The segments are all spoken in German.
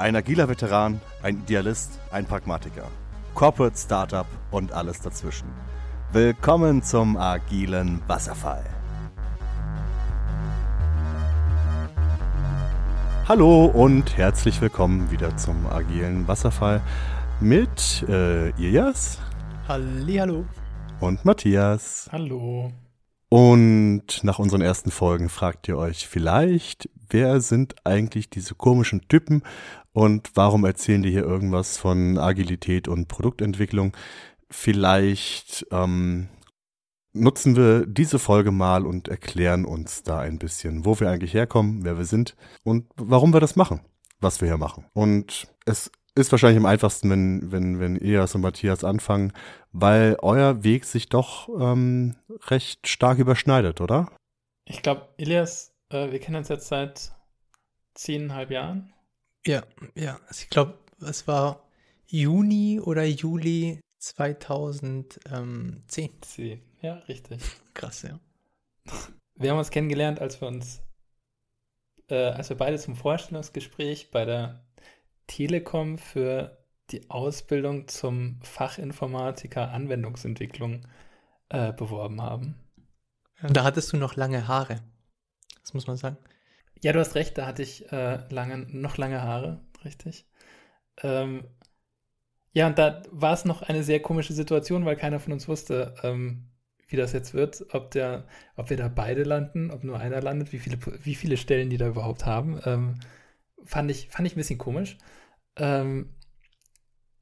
Ein agiler Veteran, ein Idealist, ein Pragmatiker. Corporate Startup und alles dazwischen. Willkommen zum agilen Wasserfall. Hallo und herzlich willkommen wieder zum agilen Wasserfall mit äh, Ilias. Hallo. Und Matthias. Hallo. Und nach unseren ersten Folgen fragt ihr euch vielleicht, wer sind eigentlich diese komischen Typen und warum erzählen die hier irgendwas von Agilität und Produktentwicklung? Vielleicht ähm, nutzen wir diese Folge mal und erklären uns da ein bisschen, wo wir eigentlich herkommen, wer wir sind und warum wir das machen, was wir hier machen. Und es ist wahrscheinlich am einfachsten, wenn, wenn, wenn Eas und Matthias anfangen, weil euer Weg sich doch ähm, recht stark überschneidet, oder? Ich glaube, Elias, äh, wir kennen uns jetzt seit zehneinhalb Jahren. Ja, ja. Also ich glaube, es war Juni oder Juli 2010. Zehn. Ja, richtig. Krass, ja. Wir haben uns kennengelernt, als wir uns, äh, als wir beide zum Vorstellungsgespräch bei der Telekom für die Ausbildung zum Fachinformatiker Anwendungsentwicklung äh, beworben haben. Da hattest du noch lange Haare. Das muss man sagen. Ja, du hast recht, da hatte ich äh, lange, noch lange Haare, richtig. Ähm, ja, und da war es noch eine sehr komische Situation, weil keiner von uns wusste, ähm, wie das jetzt wird, ob der, ob wir da beide landen, ob nur einer landet, wie viele, wie viele Stellen die da überhaupt haben. Ähm, fand ich, fand ich ein bisschen komisch. Ähm,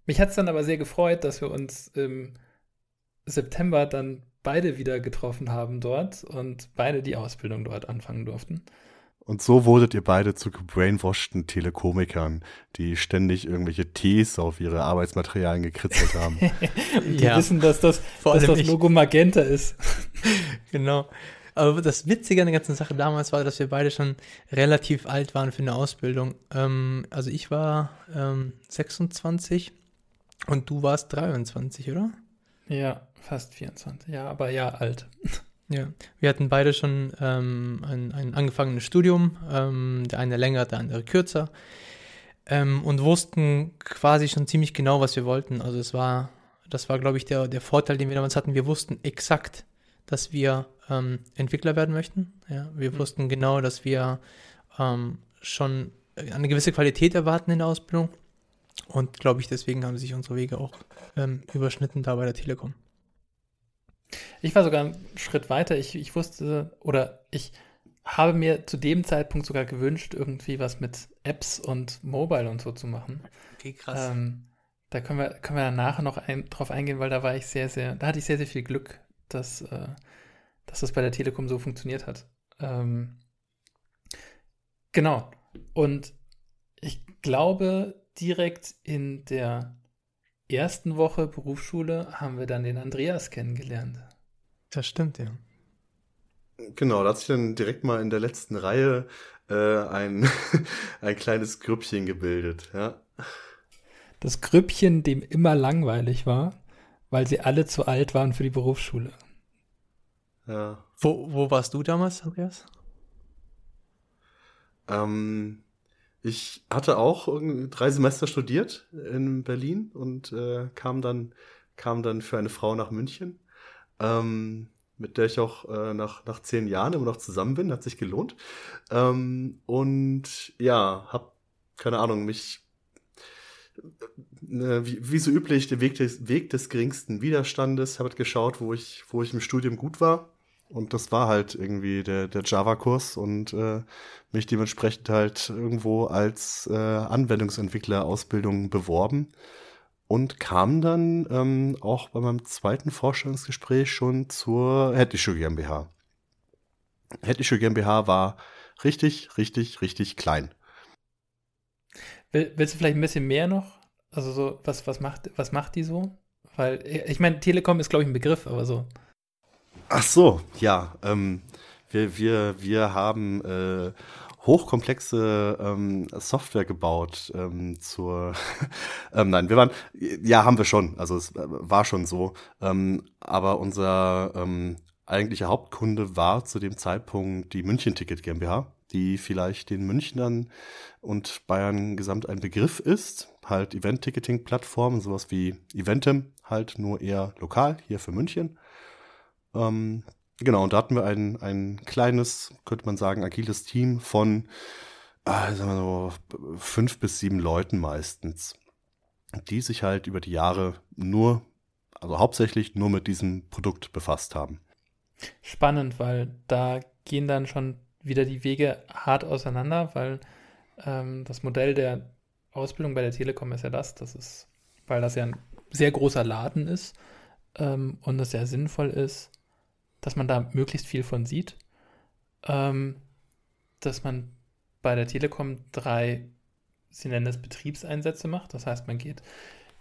mich hat es dann aber sehr gefreut, dass wir uns im September dann beide wieder getroffen haben dort und beide die Ausbildung dort anfangen durften. Und so wurdet ihr beide zu gebrainwashten Telekomikern, die ständig irgendwelche Ts auf ihre Arbeitsmaterialien gekritzelt haben. die ja. wissen, dass das, dass das Logo Magenta ist. genau. Aber das Witzige an der ganzen Sache damals war, dass wir beide schon relativ alt waren für eine Ausbildung. Ähm, also ich war ähm, 26 und du warst 23, oder? Ja, fast 24. Ja, aber ja, alt. Ja, wir hatten beide schon ähm, ein, ein angefangenes Studium, ähm, der eine länger, der andere kürzer, ähm, und wussten quasi schon ziemlich genau, was wir wollten. Also es war, das war, glaube ich, der, der Vorteil, den wir damals hatten. Wir wussten exakt, dass wir ähm, Entwickler werden möchten. Ja, wir mhm. wussten genau, dass wir ähm, schon eine gewisse Qualität erwarten in der Ausbildung. Und glaube ich, deswegen haben sich unsere Wege auch ähm, überschnitten da bei der Telekom. Ich war sogar einen Schritt weiter. Ich, ich wusste oder ich habe mir zu dem Zeitpunkt sogar gewünscht, irgendwie was mit Apps und Mobile und so zu machen. Okay, krass. Ähm, da können wir, können wir nachher noch ein, drauf eingehen, weil da war ich sehr, sehr, da hatte ich sehr, sehr viel Glück, dass, äh, dass das bei der Telekom so funktioniert hat. Ähm, genau. Und ich glaube, direkt in der ersten Woche Berufsschule haben wir dann den Andreas kennengelernt. Das stimmt, ja. Genau, da hat sich dann direkt mal in der letzten Reihe äh, ein, ein kleines Grüppchen gebildet, ja. Das Grüppchen, dem immer langweilig war, weil sie alle zu alt waren für die Berufsschule. Ja. Wo, wo warst du damals, Andreas? Ähm, ich hatte auch drei Semester studiert in Berlin und äh, kam dann kam dann für eine Frau nach München, ähm, mit der ich auch äh, nach nach zehn Jahren immer noch zusammen bin, hat sich gelohnt. Ähm, und ja, hab keine Ahnung mich äh, wie, wie so üblich der Weg des, Weg des geringsten Widerstandes, habe geschaut, wo ich wo ich im Studium gut war und das war halt irgendwie der, der Java-Kurs und äh, mich dementsprechend halt irgendwo als äh, Anwendungsentwickler-Ausbildung beworben und kam dann ähm, auch bei meinem zweiten Vorstellungsgespräch schon zur Hettische GmbH. Hettische GmbH war richtig, richtig, richtig klein. willst du vielleicht ein bisschen mehr noch? Also so, was, was macht, was macht die so? Weil, ich meine, Telekom ist, glaube ich, ein Begriff, aber so. Ach so, ja. Ähm, wir, wir, wir haben äh, hochkomplexe ähm, Software gebaut ähm, zur ähm, nein wir waren ja haben wir schon also es äh, war schon so ähm, aber unser ähm, eigentlicher Hauptkunde war zu dem Zeitpunkt die München Ticket GmbH die vielleicht den Münchnern und Bayern gesamt ein Begriff ist. Halt Event-Ticketing-Plattformen, sowas wie Eventim, halt nur eher lokal, hier für München. Ähm, genau, und da hatten wir ein, ein kleines, könnte man sagen, agiles Team von, äh, sagen wir so, fünf bis sieben Leuten meistens, die sich halt über die Jahre nur, also hauptsächlich nur mit diesem Produkt befasst haben. Spannend, weil da gehen dann schon wieder die Wege hart auseinander, weil ähm, das Modell der Ausbildung bei der Telekom ist ja das, das ist, weil das ja ein sehr großer Laden ist ähm, und es sehr sinnvoll ist, dass man da möglichst viel von sieht, ähm, dass man bei der Telekom drei, sie nennen es Betriebseinsätze macht. Das heißt, man geht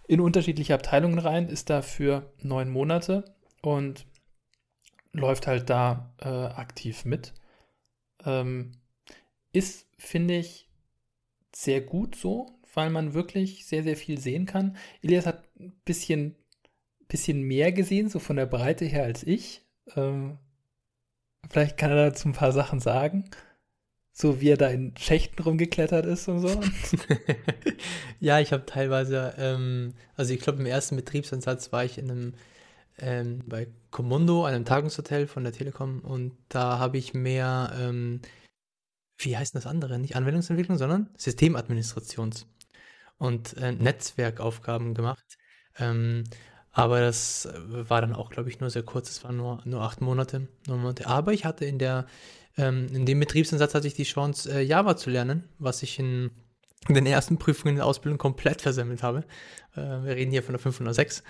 in unterschiedliche Abteilungen rein, ist da für neun Monate und läuft halt da äh, aktiv mit. Ähm, ist, finde ich, sehr gut so, weil man wirklich sehr, sehr viel sehen kann. Elias hat ein bisschen, bisschen mehr gesehen, so von der Breite her als ich. Ähm, vielleicht kann er dazu ein paar Sachen sagen. So wie er da in Schächten rumgeklettert ist und so. ja, ich habe teilweise, ähm, also ich glaube, im ersten Betriebsansatz war ich in einem ähm, bei Comundo, einem Tagungshotel von der Telekom, und da habe ich mehr, ähm, wie heißt das andere? Nicht Anwendungsentwicklung, sondern Systemadministrations- und äh, Netzwerkaufgaben gemacht. Ähm, aber das war dann auch, glaube ich, nur sehr kurz. Es waren nur, nur acht Monate, nur Monate. Aber ich hatte in der, ähm, in dem Betriebsansatz hatte ich die Chance, äh, Java zu lernen, was ich in, den ersten Prüfungen der Ausbildung komplett versemmelt habe. Äh, wir reden hier von der 506.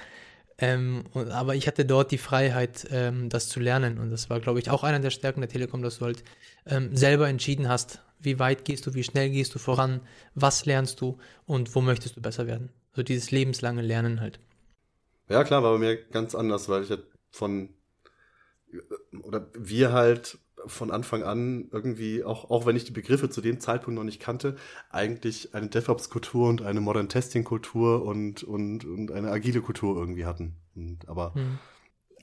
Ähm, und, aber ich hatte dort die Freiheit, ähm, das zu lernen. Und das war, glaube ich, auch einer der Stärken der Telekom, dass du halt ähm, selber entschieden hast, wie weit gehst du, wie schnell gehst du voran, was lernst du und wo möchtest du besser werden. So dieses lebenslange Lernen halt. Ja, klar, war bei mir ganz anders, weil ich halt von, oder wir halt von Anfang an irgendwie, auch, auch wenn ich die Begriffe zu dem Zeitpunkt noch nicht kannte, eigentlich eine DevOps-Kultur und eine Modern Testing-Kultur und, und, und eine agile Kultur irgendwie hatten. Und, aber hm.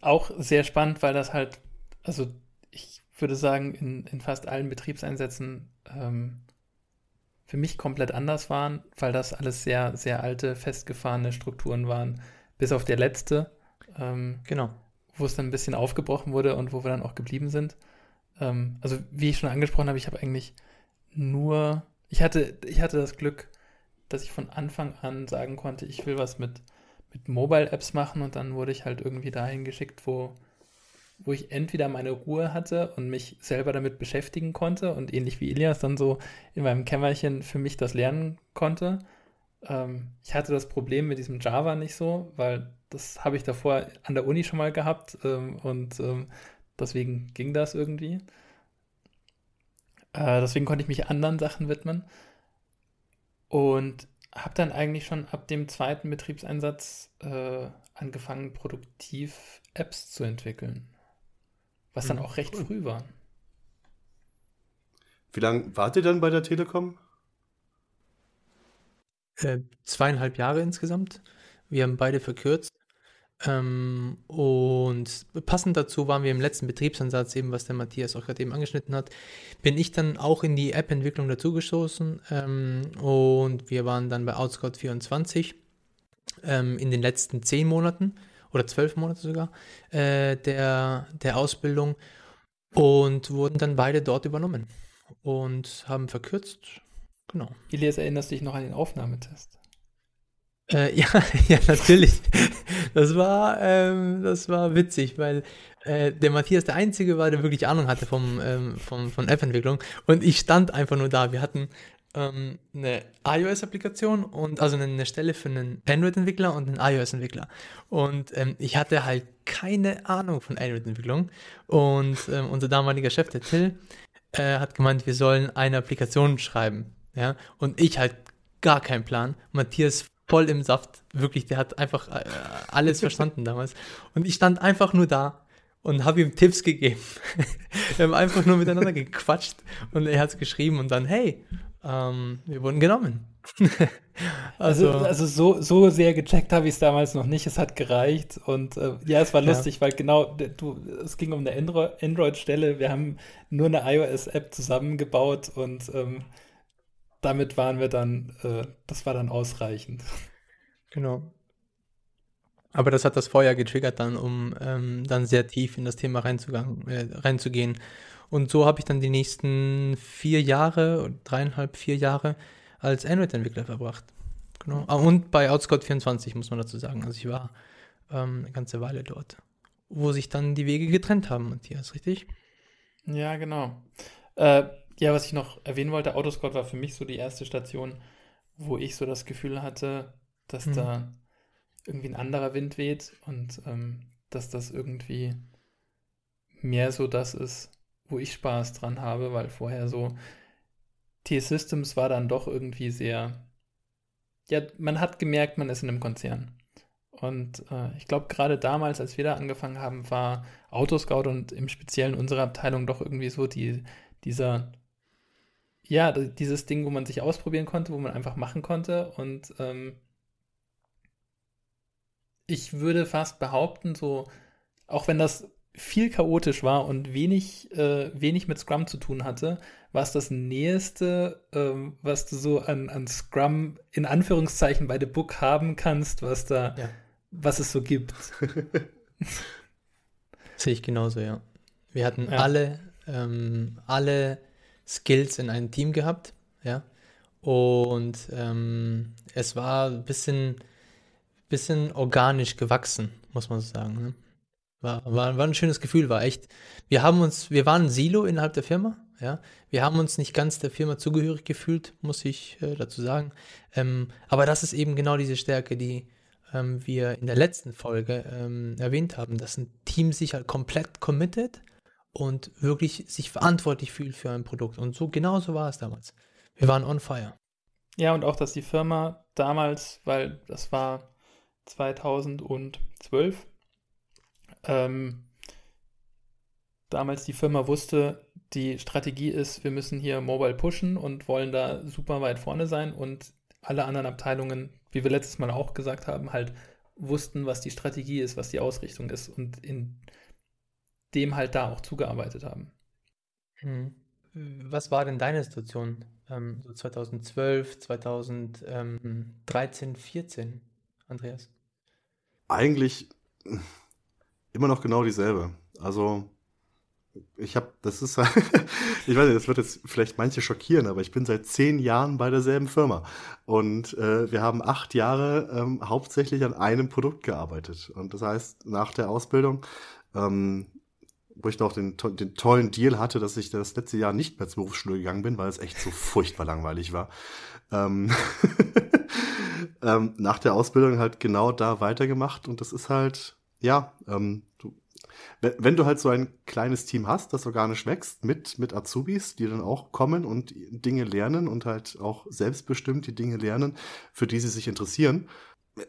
auch sehr spannend, weil das halt, also ich würde sagen, in, in fast allen Betriebseinsätzen ähm, für mich komplett anders waren, weil das alles sehr, sehr alte, festgefahrene Strukturen waren, bis auf der letzte. Ähm, genau. Wo es dann ein bisschen aufgebrochen wurde und wo wir dann auch geblieben sind. Ähm, also wie ich schon angesprochen habe, ich habe eigentlich nur, ich hatte, ich hatte das Glück, dass ich von Anfang an sagen konnte, ich will was mit, mit Mobile-Apps machen und dann wurde ich halt irgendwie dahin geschickt, wo, wo ich entweder meine Ruhe hatte und mich selber damit beschäftigen konnte und ähnlich wie Elias dann so in meinem Kämmerchen für mich das lernen konnte. Ähm, ich hatte das Problem mit diesem Java nicht so, weil das habe ich davor an der Uni schon mal gehabt ähm, und ähm, Deswegen ging das irgendwie. Äh, deswegen konnte ich mich anderen Sachen widmen. Und habe dann eigentlich schon ab dem zweiten Betriebseinsatz äh, angefangen, produktiv Apps zu entwickeln. Was dann mhm, auch recht früh war. Wie lange wart ihr dann bei der Telekom? Äh, zweieinhalb Jahre insgesamt. Wir haben beide verkürzt. Ähm, und passend dazu waren wir im letzten Betriebsansatz, eben was der Matthias auch gerade eben angeschnitten hat, bin ich dann auch in die App-Entwicklung dazugestoßen ähm, und wir waren dann bei Outscout 24 ähm, in den letzten zehn Monaten oder zwölf Monate sogar äh, der, der Ausbildung und wurden dann beide dort übernommen und haben verkürzt. Genau. Elias, erinnerst du dich noch an den Aufnahmetest? Äh, ja, ja, natürlich. Das war, ähm, das war witzig, weil äh, der Matthias der Einzige war, der wirklich Ahnung hatte vom, ähm, vom, von App-Entwicklung. Und ich stand einfach nur da. Wir hatten ähm, eine iOS-Applikation und also eine Stelle für einen Android-Entwickler und einen iOS-Entwickler. Und ähm, ich hatte halt keine Ahnung von Android-Entwicklung. Und ähm, unser damaliger Chef, der Till, äh, hat gemeint, wir sollen eine Applikation schreiben. Ja, und ich halt gar keinen Plan. Matthias voll im Saft. Wirklich, der hat einfach äh, alles verstanden damals. Und ich stand einfach nur da und habe ihm Tipps gegeben. Wir haben einfach nur miteinander gequatscht und er hat es geschrieben und dann, hey, ähm, wir wurden genommen. also, also, also so, so sehr gecheckt habe ich es damals noch nicht. Es hat gereicht. Und äh, ja, es war lustig, ja. weil genau, du, es ging um eine Android-Stelle. Wir haben nur eine iOS-App zusammengebaut und ähm, damit waren wir dann, äh, das war dann ausreichend. Genau. Aber das hat das Feuer getriggert dann, um ähm, dann sehr tief in das Thema reinzugang, äh, reinzugehen. Und so habe ich dann die nächsten vier Jahre, dreieinhalb, vier Jahre als Android-Entwickler verbracht. Genau. Ah, und bei Outscout24 muss man dazu sagen. Also ich war ähm, eine ganze Weile dort, wo sich dann die Wege getrennt haben, Matthias, richtig? Ja, genau. Äh, ja, was ich noch erwähnen wollte, Autoscout war für mich so die erste Station, wo ich so das Gefühl hatte, dass mhm. da irgendwie ein anderer Wind weht und ähm, dass das irgendwie mehr so das ist, wo ich Spaß dran habe, weil vorher so T-Systems war dann doch irgendwie sehr, ja, man hat gemerkt, man ist in einem Konzern. Und äh, ich glaube, gerade damals, als wir da angefangen haben, war Autoscout und im Speziellen unsere Abteilung doch irgendwie so die, dieser, ja, dieses Ding, wo man sich ausprobieren konnte, wo man einfach machen konnte. Und ähm, ich würde fast behaupten, so, auch wenn das viel chaotisch war und wenig, äh, wenig mit Scrum zu tun hatte, war es das Näheste, ähm, was du so an, an Scrum in Anführungszeichen bei The Book haben kannst, was da, ja. was es so gibt. Sehe ich genauso, ja. Wir hatten ja. alle, ähm, alle Skills in einem Team gehabt, ja. Und ähm, es war ein bisschen, bisschen organisch gewachsen, muss man so sagen. Ne? War, war, war ein schönes Gefühl, war echt. Wir haben uns, wir waren ein Silo innerhalb der Firma, ja. Wir haben uns nicht ganz der Firma zugehörig gefühlt, muss ich äh, dazu sagen. Ähm, aber das ist eben genau diese Stärke, die ähm, wir in der letzten Folge ähm, erwähnt haben, dass ein Team sich halt komplett committet und wirklich sich verantwortlich fühlt für ein Produkt. Und so genauso war es damals. Wir waren on fire. Ja, und auch, dass die Firma damals, weil das war 2012, ähm, damals die Firma wusste, die Strategie ist, wir müssen hier Mobile pushen und wollen da super weit vorne sein und alle anderen Abteilungen, wie wir letztes Mal auch gesagt haben, halt wussten, was die Strategie ist, was die Ausrichtung ist und in dem halt da auch zugearbeitet haben. Hm. Was war denn deine Situation ähm, so 2012, 2013, 14, Andreas? Eigentlich immer noch genau dieselbe. Also ich habe, das ist, ich weiß nicht, das wird jetzt vielleicht manche schockieren, aber ich bin seit zehn Jahren bei derselben Firma und äh, wir haben acht Jahre ähm, hauptsächlich an einem Produkt gearbeitet. Und das heißt, nach der Ausbildung, ähm, wo ich noch den, den tollen Deal hatte, dass ich das letzte Jahr nicht mehr zur Berufsschule gegangen bin, weil es echt so furchtbar langweilig war. Ähm, ähm, nach der Ausbildung halt genau da weitergemacht und das ist halt ja, ähm, du, wenn du halt so ein kleines Team hast, das organisch wächst, mit, mit Azubis, die dann auch kommen und Dinge lernen und halt auch selbstbestimmt die Dinge lernen, für die sie sich interessieren,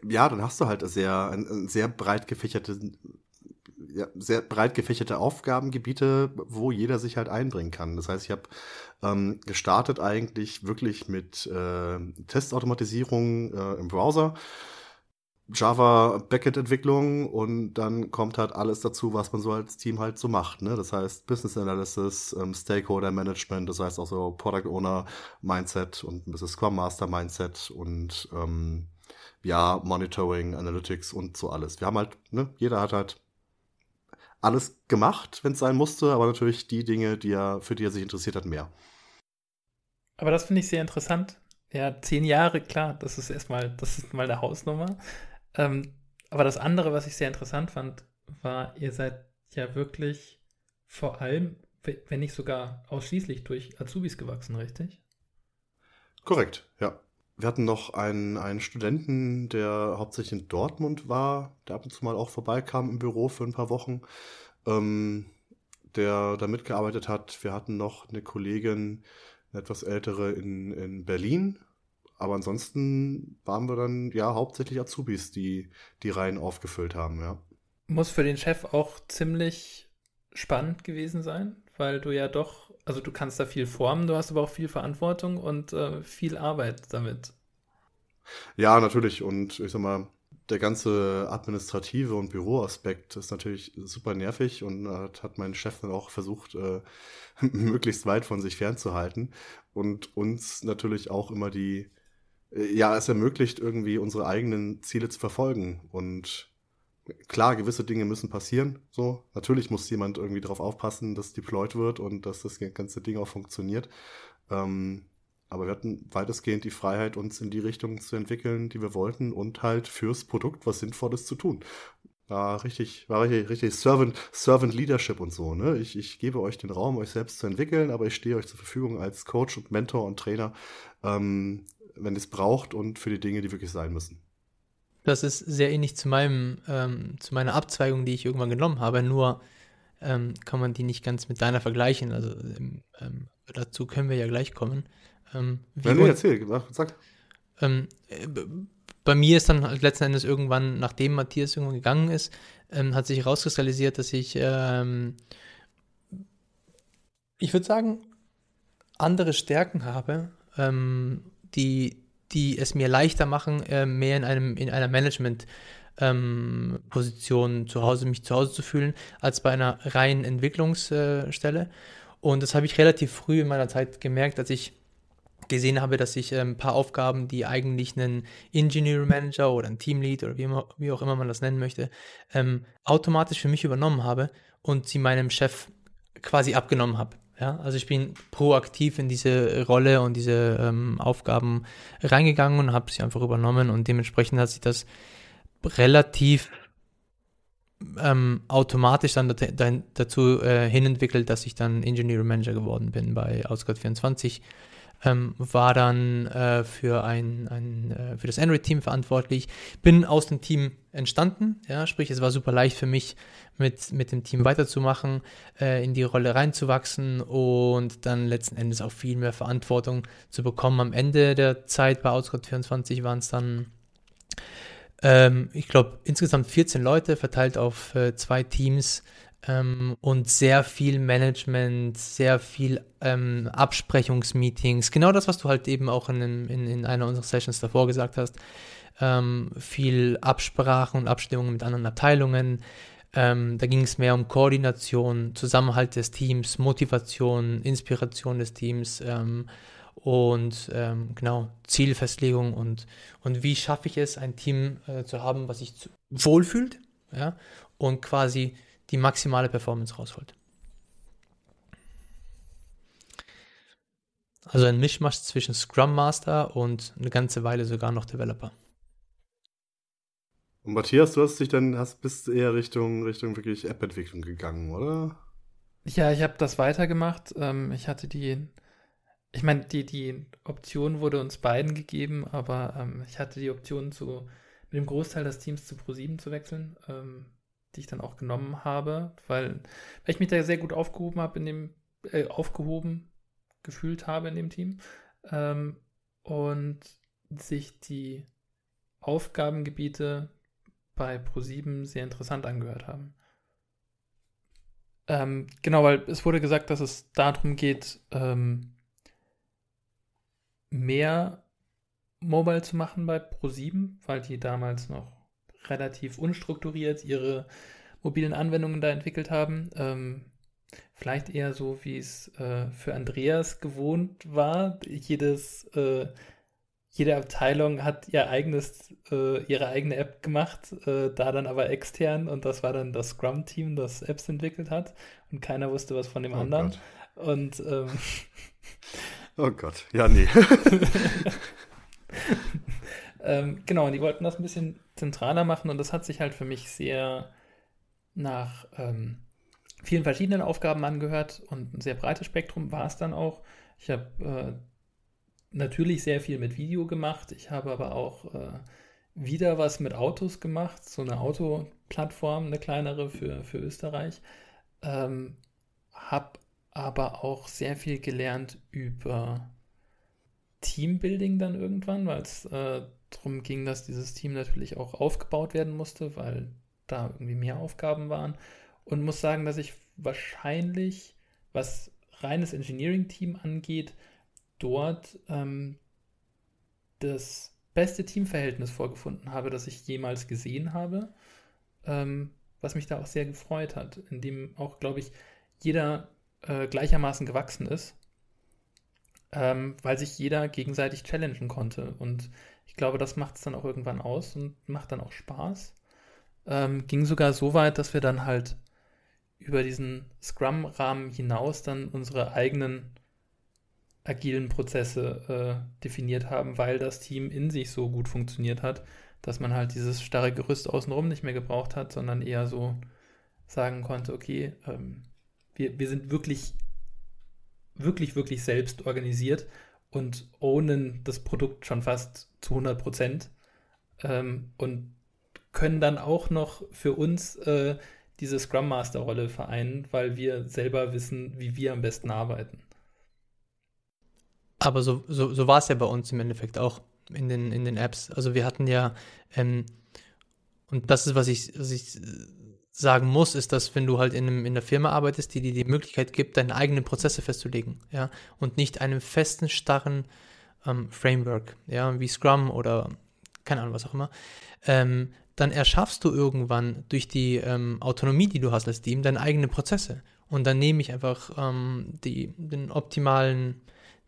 ja, dann hast du halt sehr, ein, ein sehr breit gefächerte, ja, sehr breit gefächerte Aufgabengebiete, wo jeder sich halt einbringen kann. Das heißt, ich habe ähm, gestartet eigentlich wirklich mit äh, Testautomatisierung äh, im Browser Java Backend-Entwicklung und dann kommt halt alles dazu, was man so als Team halt so macht. Ne? Das heißt Business Analysis, ähm, Stakeholder Management, das heißt auch so Product Owner Mindset und ein bisschen Scrum Master Mindset und ähm, ja, Monitoring, Analytics und so alles. Wir haben halt, ne, jeder hat halt alles gemacht, wenn es sein musste, aber natürlich die Dinge, die er, für die er sich interessiert hat, mehr. Aber das finde ich sehr interessant. Ja, zehn Jahre, klar, das ist erstmal, das ist mal der Hausnummer. Ähm, aber das andere, was ich sehr interessant fand, war, ihr seid ja wirklich vor allem, wenn nicht sogar ausschließlich durch Azubis gewachsen, richtig? Korrekt, ja. Wir hatten noch einen, einen Studenten, der hauptsächlich in Dortmund war, der ab und zu mal auch vorbeikam im Büro für ein paar Wochen, ähm, der da mitgearbeitet hat. Wir hatten noch eine Kollegin, eine etwas ältere in, in Berlin, aber ansonsten waren wir dann ja hauptsächlich Azubis, die die Reihen aufgefüllt haben, ja. Muss für den Chef auch ziemlich spannend gewesen sein, weil du ja doch also du kannst da viel formen, du hast aber auch viel Verantwortung und äh, viel Arbeit damit. Ja, natürlich. Und ich sag mal, der ganze administrative und Büroaspekt ist natürlich super nervig und äh, hat mein Chef dann auch versucht, äh, möglichst weit von sich fernzuhalten und uns natürlich auch immer die, äh, ja, es ermöglicht irgendwie unsere eigenen Ziele zu verfolgen und klar, gewisse Dinge müssen passieren, so. Natürlich muss jemand irgendwie darauf aufpassen, dass deployed wird und dass das ganze Ding auch funktioniert. Ähm, aber wir hatten weitestgehend die Freiheit, uns in die Richtung zu entwickeln, die wir wollten und halt fürs Produkt was Sinnvolles zu tun. War richtig, war richtig, richtig Servant, Servant Leadership und so, ne? Ich, ich gebe euch den Raum, euch selbst zu entwickeln, aber ich stehe euch zur Verfügung als Coach und Mentor und Trainer, ähm, wenn ihr es braucht und für die Dinge, die wirklich sein müssen. Das ist sehr ähnlich zu meinem, ähm, zu meiner Abzweigung, die ich irgendwann genommen habe, nur ähm, kann man die nicht ganz mit deiner vergleichen. Also ähm, ähm dazu können wir ja gleich kommen. Ähm, wie nee, erzähl, sag. Ähm, äh, bei mir ist dann halt letzten Endes irgendwann, nachdem Matthias irgendwann gegangen ist, ähm, hat sich herauskristallisiert, dass ich, ich würde sagen, andere Stärken habe, die, die es mir leichter machen, äh, mehr in einem in einer Management ähm, Position zu Hause mich zu Hause zu fühlen, als bei einer reinen Entwicklungsstelle. Und das habe ich relativ früh in meiner Zeit gemerkt, als ich gesehen habe, dass ich ähm, ein paar Aufgaben, die eigentlich einen Engineering Manager oder ein Teamlead oder wie, immer, wie auch immer man das nennen möchte, ähm, automatisch für mich übernommen habe und sie meinem Chef quasi abgenommen habe. Ja, also ich bin proaktiv in diese Rolle und diese ähm, Aufgaben reingegangen und habe sie einfach übernommen und dementsprechend hat sich das relativ ähm, automatisch dann dazu äh, hinentwickelt, dass ich dann Engineering Manager geworden bin bei Outskirt 24 ähm, war dann äh, für, ein, ein äh, für das Android-Team verantwortlich, bin aus dem Team entstanden, ja, sprich, es war super leicht für mich, mit, mit dem Team weiterzumachen, äh, in die Rolle reinzuwachsen und dann letzten Endes auch viel mehr Verantwortung zu bekommen. Am Ende der Zeit bei Outscott 24 waren es dann ähm, ich glaube, insgesamt 14 Leute verteilt auf äh, zwei Teams ähm, und sehr viel Management, sehr viel ähm, Absprechungsmeetings, genau das, was du halt eben auch in, in, in einer unserer Sessions davor gesagt hast. Ähm, viel Absprachen und Abstimmungen mit anderen Abteilungen. Ähm, da ging es mehr um Koordination, Zusammenhalt des Teams, Motivation, Inspiration des Teams ähm, und ähm, genau Zielfestlegung und, und wie schaffe ich es, ein Team äh, zu haben, was sich wohlfühlt ja, und quasi die maximale Performance rausholt. Also ein Mischmasch zwischen Scrum Master und eine ganze Weile sogar noch Developer. Und Matthias, du hast dich dann, hast bist eher Richtung, Richtung wirklich App-Entwicklung gegangen, oder? Ja, ich habe das weitergemacht. Ähm, ich hatte die, ich meine, die, die Option wurde uns beiden gegeben, aber ähm, ich hatte die Option zu, mit dem Großteil des Teams zu Pro7 zu wechseln. Die ich dann auch genommen habe, weil, weil ich mich da sehr gut aufgehoben habe in dem, äh, aufgehoben gefühlt habe in dem Team ähm, und sich die Aufgabengebiete bei Pro7 sehr interessant angehört haben. Ähm, genau, weil es wurde gesagt, dass es darum geht, ähm, mehr Mobile zu machen bei Pro7, weil die damals noch relativ unstrukturiert ihre mobilen Anwendungen da entwickelt haben. Ähm, vielleicht eher so, wie es äh, für Andreas gewohnt war. Jedes, äh, jede Abteilung hat ihr eigenes, äh, ihre eigene App gemacht, äh, da dann aber extern und das war dann das Scrum-Team, das Apps entwickelt hat und keiner wusste was von dem oh anderen. Gott. Und ähm, Oh Gott, ja, nee. ähm, genau, und die wollten das ein bisschen zentraler machen und das hat sich halt für mich sehr nach ähm, vielen verschiedenen Aufgaben angehört und ein sehr breites Spektrum war es dann auch. Ich habe äh, natürlich sehr viel mit Video gemacht. Ich habe aber auch äh, wieder was mit Autos gemacht, so eine Autoplattform, eine kleinere für, für Österreich. Ähm, habe aber auch sehr viel gelernt über Teambuilding dann irgendwann, weil es äh, darum ging, dass dieses Team natürlich auch aufgebaut werden musste, weil da irgendwie mehr Aufgaben waren. Und muss sagen, dass ich wahrscheinlich, was reines Engineering-Team angeht, dort ähm, das beste Teamverhältnis vorgefunden habe, das ich jemals gesehen habe, ähm, was mich da auch sehr gefreut hat, in dem auch, glaube ich, jeder äh, gleichermaßen gewachsen ist, ähm, weil sich jeder gegenseitig challengen konnte. Und ich glaube, das macht es dann auch irgendwann aus und macht dann auch Spaß. Ähm, ging sogar so weit, dass wir dann halt über diesen Scrum-Rahmen hinaus dann unsere eigenen agilen Prozesse äh, definiert haben, weil das Team in sich so gut funktioniert hat, dass man halt dieses starre Gerüst außenrum nicht mehr gebraucht hat, sondern eher so sagen konnte, okay, ähm, wir, wir sind wirklich, wirklich, wirklich selbst organisiert und ownen das Produkt schon fast zu 100 Prozent ähm, und können dann auch noch für uns äh, diese Scrum Master Rolle vereinen, weil wir selber wissen, wie wir am besten arbeiten. Aber so, so, so war es ja bei uns im Endeffekt auch in den, in den Apps. Also wir hatten ja, ähm, und das ist, was ich, was ich sagen muss, ist, dass wenn du halt in, einem, in einer Firma arbeitest, die dir die Möglichkeit gibt, deine eigenen Prozesse festzulegen, ja, und nicht einem festen, starren ähm, Framework, ja, wie Scrum oder keine Ahnung, was auch immer, ähm, dann erschaffst du irgendwann durch die ähm, Autonomie, die du hast als Team, deine eigenen Prozesse. Und dann nehme ich einfach ähm, die, den optimalen,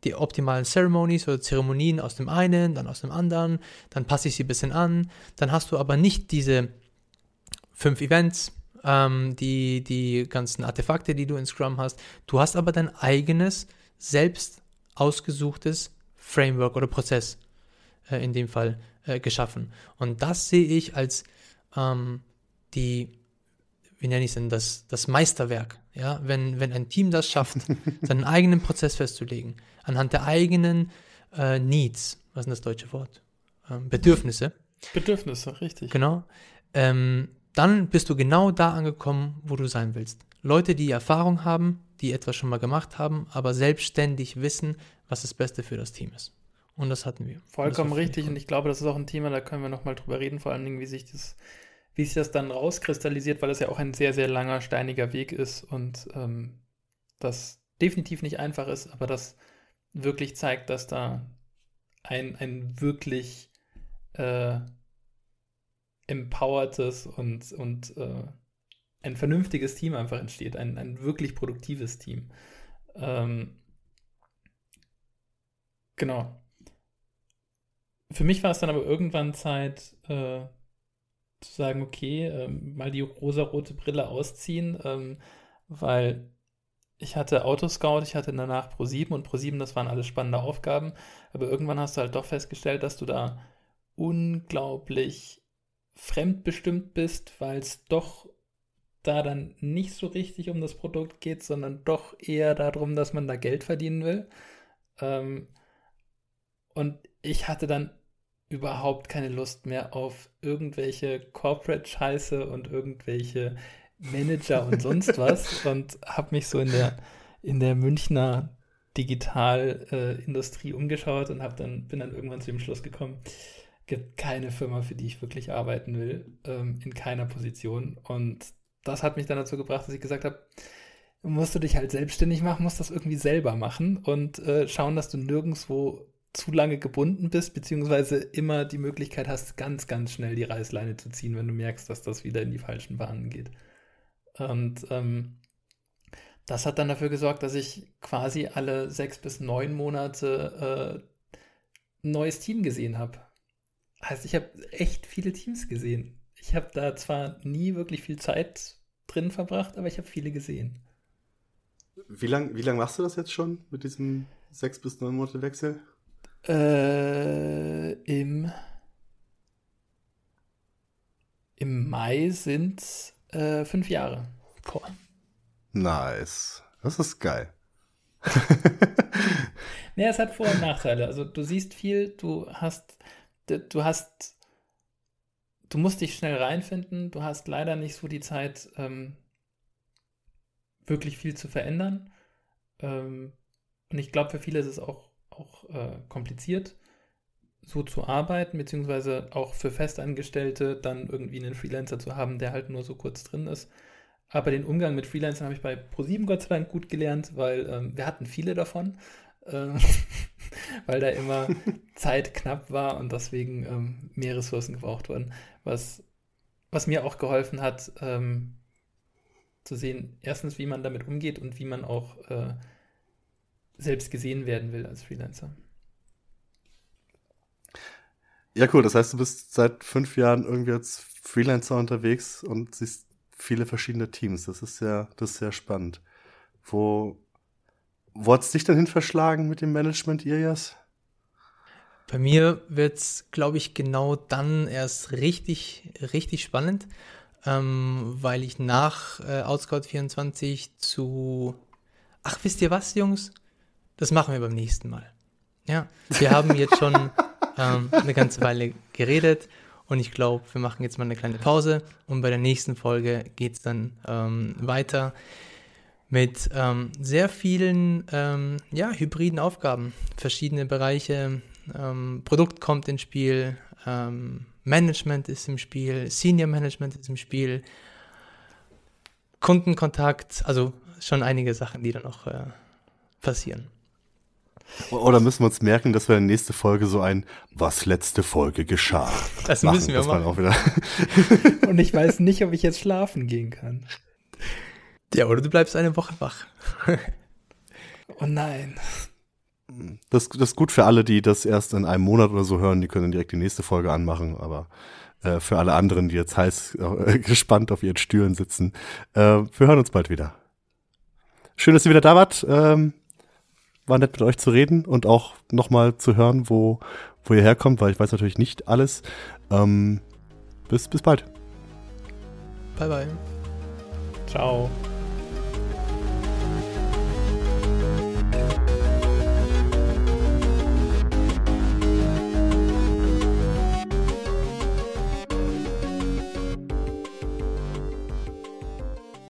die optimalen Ceremonies oder Zeremonien aus dem einen, dann aus dem anderen, dann passe ich sie ein bisschen an. Dann hast du aber nicht diese fünf Events, ähm, die, die ganzen Artefakte, die du in Scrum hast. Du hast aber dein eigenes, selbst ausgesuchtes Framework oder Prozess äh, in dem Fall äh, geschaffen. Und das sehe ich als ähm, die, wie nenne ich es denn, das, das Meisterwerk. Ja? Wenn, wenn ein Team das schafft, seinen eigenen Prozess festzulegen, anhand der eigenen äh, Needs, was ist das deutsche Wort? Ähm, Bedürfnisse. Bedürfnisse, richtig. Genau. Ähm, dann bist du genau da angekommen, wo du sein willst. Leute, die Erfahrung haben, die etwas schon mal gemacht haben, aber selbstständig wissen, was das Beste für das Team ist. Und das hatten wir. Vollkommen richtig. Und ich glaube, das ist auch ein Thema, da können wir nochmal drüber reden, vor allen Dingen, wie sich das, wie sich das dann rauskristallisiert, weil das ja auch ein sehr, sehr langer, steiniger Weg ist und ähm, das definitiv nicht einfach ist, aber das wirklich zeigt, dass da ein, ein wirklich äh, empowertes und, und äh, ein vernünftiges Team einfach entsteht, ein, ein wirklich produktives Team. Ähm, genau. Für mich war es dann aber irgendwann Zeit äh, zu sagen, okay, äh, mal die rosa-rote Brille ausziehen, ähm, weil ich hatte Autoscout, ich hatte danach Pro7 und Pro7, das waren alles spannende Aufgaben, aber irgendwann hast du halt doch festgestellt, dass du da unglaublich fremdbestimmt bist, weil es doch da dann nicht so richtig um das Produkt geht, sondern doch eher darum, dass man da Geld verdienen will. Ähm, und ich hatte dann überhaupt keine Lust mehr auf irgendwelche Corporate-Scheiße und irgendwelche Manager und sonst was und habe mich so in der, in der Münchner Digitalindustrie äh, umgeschaut und dann, bin dann irgendwann zu dem Schluss gekommen, gibt keine Firma, für die ich wirklich arbeiten will, ähm, in keiner Position. Und das hat mich dann dazu gebracht, dass ich gesagt habe, musst du dich halt selbstständig machen, musst das irgendwie selber machen und äh, schauen, dass du nirgendwo zu lange gebunden bist, beziehungsweise immer die Möglichkeit hast, ganz, ganz schnell die Reißleine zu ziehen, wenn du merkst, dass das wieder in die falschen Bahnen geht. Und ähm, das hat dann dafür gesorgt, dass ich quasi alle sechs bis neun Monate äh, ein neues Team gesehen habe. Also ich habe echt viele Teams gesehen. Ich habe da zwar nie wirklich viel Zeit drin verbracht, aber ich habe viele gesehen. Wie lange wie lang machst du das jetzt schon mit diesem sechs bis neun Monate Wechsel? Äh, im, Im Mai sind äh, fünf Jahre. Boah. Nice. Das ist geil. naja, es hat Vor- und Nachteile. Also du siehst viel, du hast du hast, du musst dich schnell reinfinden, du hast leider nicht so die Zeit, ähm, wirklich viel zu verändern. Ähm, und ich glaube, für viele ist es auch, auch äh, kompliziert, so zu arbeiten, beziehungsweise auch für Festangestellte dann irgendwie einen Freelancer zu haben, der halt nur so kurz drin ist. Aber den Umgang mit Freelancern habe ich bei ProSieben Gott sei Dank gut gelernt, weil ähm, wir hatten viele davon, äh, weil da immer Zeit knapp war und deswegen ähm, mehr Ressourcen gebraucht wurden. Was, was mir auch geholfen hat, ähm, zu sehen, erstens, wie man damit umgeht und wie man auch äh, selbst gesehen werden will als Freelancer. Ja, cool. Das heißt, du bist seit fünf Jahren irgendwie als Freelancer unterwegs und siehst viele verschiedene Teams. Das ist ja, das ist sehr spannend. Wo, wo hat es dich denn hin verschlagen mit dem Management, Irias? Bei mir wird es, glaube ich, genau dann erst richtig, richtig spannend, ähm, weil ich nach äh, Outscout 24 zu. Ach, wisst ihr was, Jungs? Das machen wir beim nächsten Mal. Ja, wir haben jetzt schon ähm, eine ganze Weile geredet und ich glaube, wir machen jetzt mal eine kleine Pause und bei der nächsten Folge geht es dann ähm, weiter mit ähm, sehr vielen ähm, ja, hybriden Aufgaben, verschiedene Bereiche. Ähm, Produkt kommt ins Spiel, ähm, Management ist im Spiel, Senior Management ist im Spiel, Kundenkontakt, also schon einige Sachen, die dann noch äh, passieren. Oder müssen wir uns merken, dass wir in der nächsten Folge so ein Was letzte Folge geschah. Das machen. müssen wir das machen. Auch wieder. Und ich weiß nicht, ob ich jetzt schlafen gehen kann. Ja, oder du bleibst eine Woche wach. oh nein. Das, das ist gut für alle, die das erst in einem Monat oder so hören. Die können direkt die nächste Folge anmachen. Aber äh, für alle anderen, die jetzt heiß äh, gespannt auf ihren Stühlen sitzen, äh, wir hören uns bald wieder. Schön, dass ihr wieder da wart. Ähm, war nett mit euch zu reden und auch nochmal zu hören, wo, wo ihr herkommt, weil ich weiß natürlich nicht alles. Ähm, bis, bis bald. Bye, bye. Ciao.